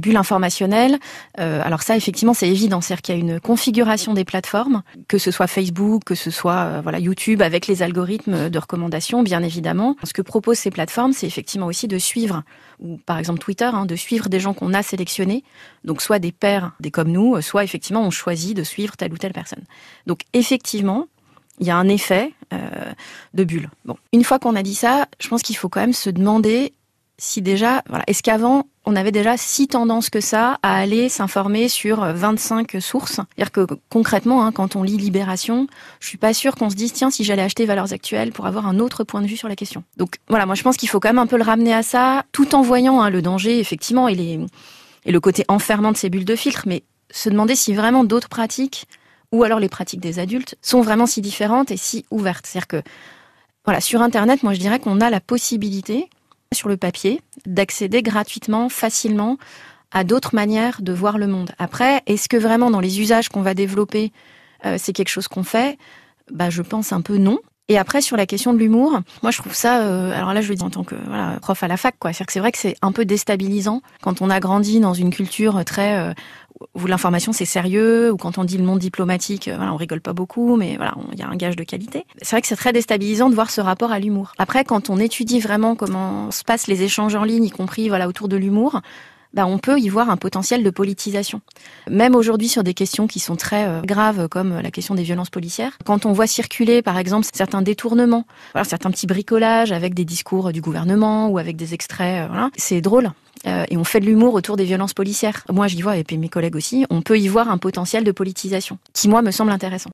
bulles informationnelles. Euh, alors ça, effectivement, c'est évident, c'est-à-dire qu'il y a une configuration des plateformes, que ce soit Facebook, que ce soit euh, voilà YouTube, avec les algorithmes de recommandation, bien évidemment. Ce que proposent ces plateformes, c'est effectivement aussi de suivre, ou par exemple Twitter, hein, de suivre des gens qu'on a sélectionnés, donc soit des pairs, des comme nous, soit effectivement on choisit de suivre telle ou telle personne. Donc effectivement, il y a un effet euh, de bulle. Bon, une fois qu'on a dit ça, je pense qu'il faut quand même se demander si déjà, est-ce qu'avant on avait déjà si tendance que ça à aller s'informer sur 25 sources? C'est-à-dire que concrètement, hein, quand on lit Libération, je suis pas sûre qu'on se dise tiens si j'allais acheter Valeurs Actuelles pour avoir un autre point de vue sur la question. Donc voilà, moi je pense qu'il faut quand même un peu le ramener à ça, tout en voyant hein, le danger effectivement et le côté enfermant de ces bulles de filtre, mais se demander si vraiment d'autres pratiques ou alors les pratiques des adultes sont vraiment si différentes et si ouvertes. C'est-à-dire que, voilà, sur Internet, moi je dirais qu'on a la possibilité, sur le papier, d'accéder gratuitement, facilement à d'autres manières de voir le monde. Après, est-ce que vraiment dans les usages qu'on va développer, euh, c'est quelque chose qu'on fait? Bah, je pense un peu non. Et après sur la question de l'humour, moi je trouve ça, euh, alors là je le dis en tant que prof à la fac, quoi. C'est vrai que c'est un peu déstabilisant quand on a grandi dans une culture très euh, où l'information c'est sérieux, ou quand on dit le monde diplomatique, euh, voilà, on rigole pas beaucoup, mais voilà, il y a un gage de qualité. C'est vrai que c'est très déstabilisant de voir ce rapport à l'humour. Après, quand on étudie vraiment comment se passent les échanges en ligne, y compris voilà autour de l'humour, bah, on peut y voir un potentiel de politisation. Même aujourd'hui sur des questions qui sont très euh, graves comme la question des violences policières, quand on voit circuler par exemple certains détournements, voilà, certains petits bricolages avec des discours du gouvernement ou avec des extraits, euh, voilà, c'est drôle. Euh, et on fait de l'humour autour des violences policières. Moi, j'y vois, et puis mes collègues aussi, on peut y voir un potentiel de politisation, qui moi me semble intéressant.